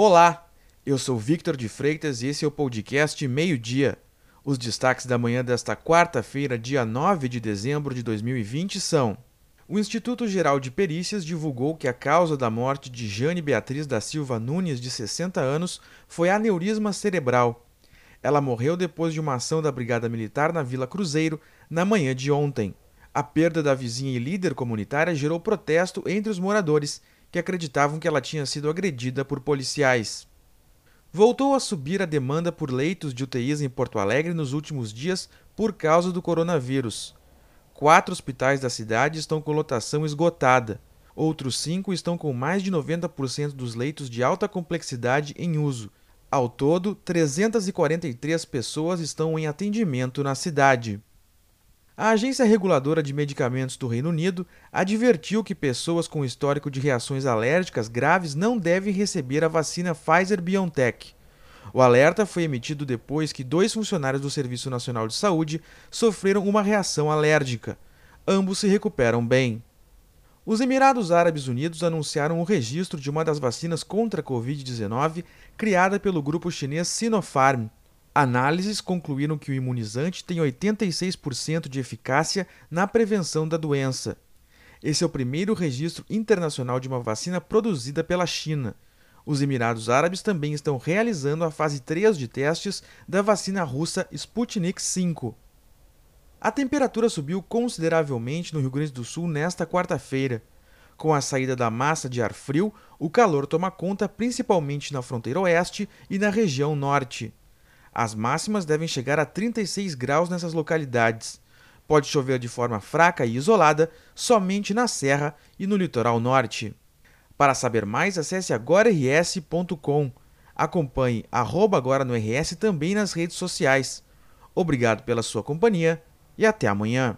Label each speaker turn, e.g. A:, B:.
A: Olá, eu sou Victor de Freitas e esse é o podcast Meio-Dia. Os destaques da manhã desta quarta-feira, dia 9 de dezembro de 2020 são: O Instituto Geral de Perícias divulgou que a causa da morte de Jane Beatriz da Silva Nunes, de 60 anos, foi aneurisma cerebral. Ela morreu depois de uma ação da Brigada Militar na Vila Cruzeiro na manhã de ontem. A perda da vizinha e líder comunitária gerou protesto entre os moradores que acreditavam que ela tinha sido agredida por policiais. Voltou a subir a demanda por leitos de UTIs em Porto Alegre nos últimos dias por causa do coronavírus. Quatro hospitais da cidade estão com lotação esgotada. Outros cinco estão com mais de 90% dos leitos de alta complexidade em uso. Ao todo, 343 pessoas estão em atendimento na cidade. A Agência Reguladora de Medicamentos do Reino Unido advertiu que pessoas com histórico de reações alérgicas graves não devem receber a vacina Pfizer-BioNTech. O alerta foi emitido depois que dois funcionários do Serviço Nacional de Saúde sofreram uma reação alérgica. Ambos se recuperam bem. Os Emirados Árabes Unidos anunciaram o registro de uma das vacinas contra a Covid-19 criada pelo grupo chinês Sinopharm. Análises concluíram que o imunizante tem 86% de eficácia na prevenção da doença. Esse é o primeiro registro internacional de uma vacina produzida pela China. Os Emirados Árabes também estão realizando a fase 3 de testes da vacina russa Sputnik V. A temperatura subiu consideravelmente no Rio Grande do Sul nesta quarta-feira. Com a saída da massa de ar frio, o calor toma conta principalmente na fronteira oeste e na região norte. As máximas devem chegar a 36 graus nessas localidades. Pode chover de forma fraca e isolada somente na Serra e no litoral norte. Para saber mais, acesse agora.rs.com. Acompanhe agora no RS também nas redes sociais. Obrigado pela sua companhia e até amanhã.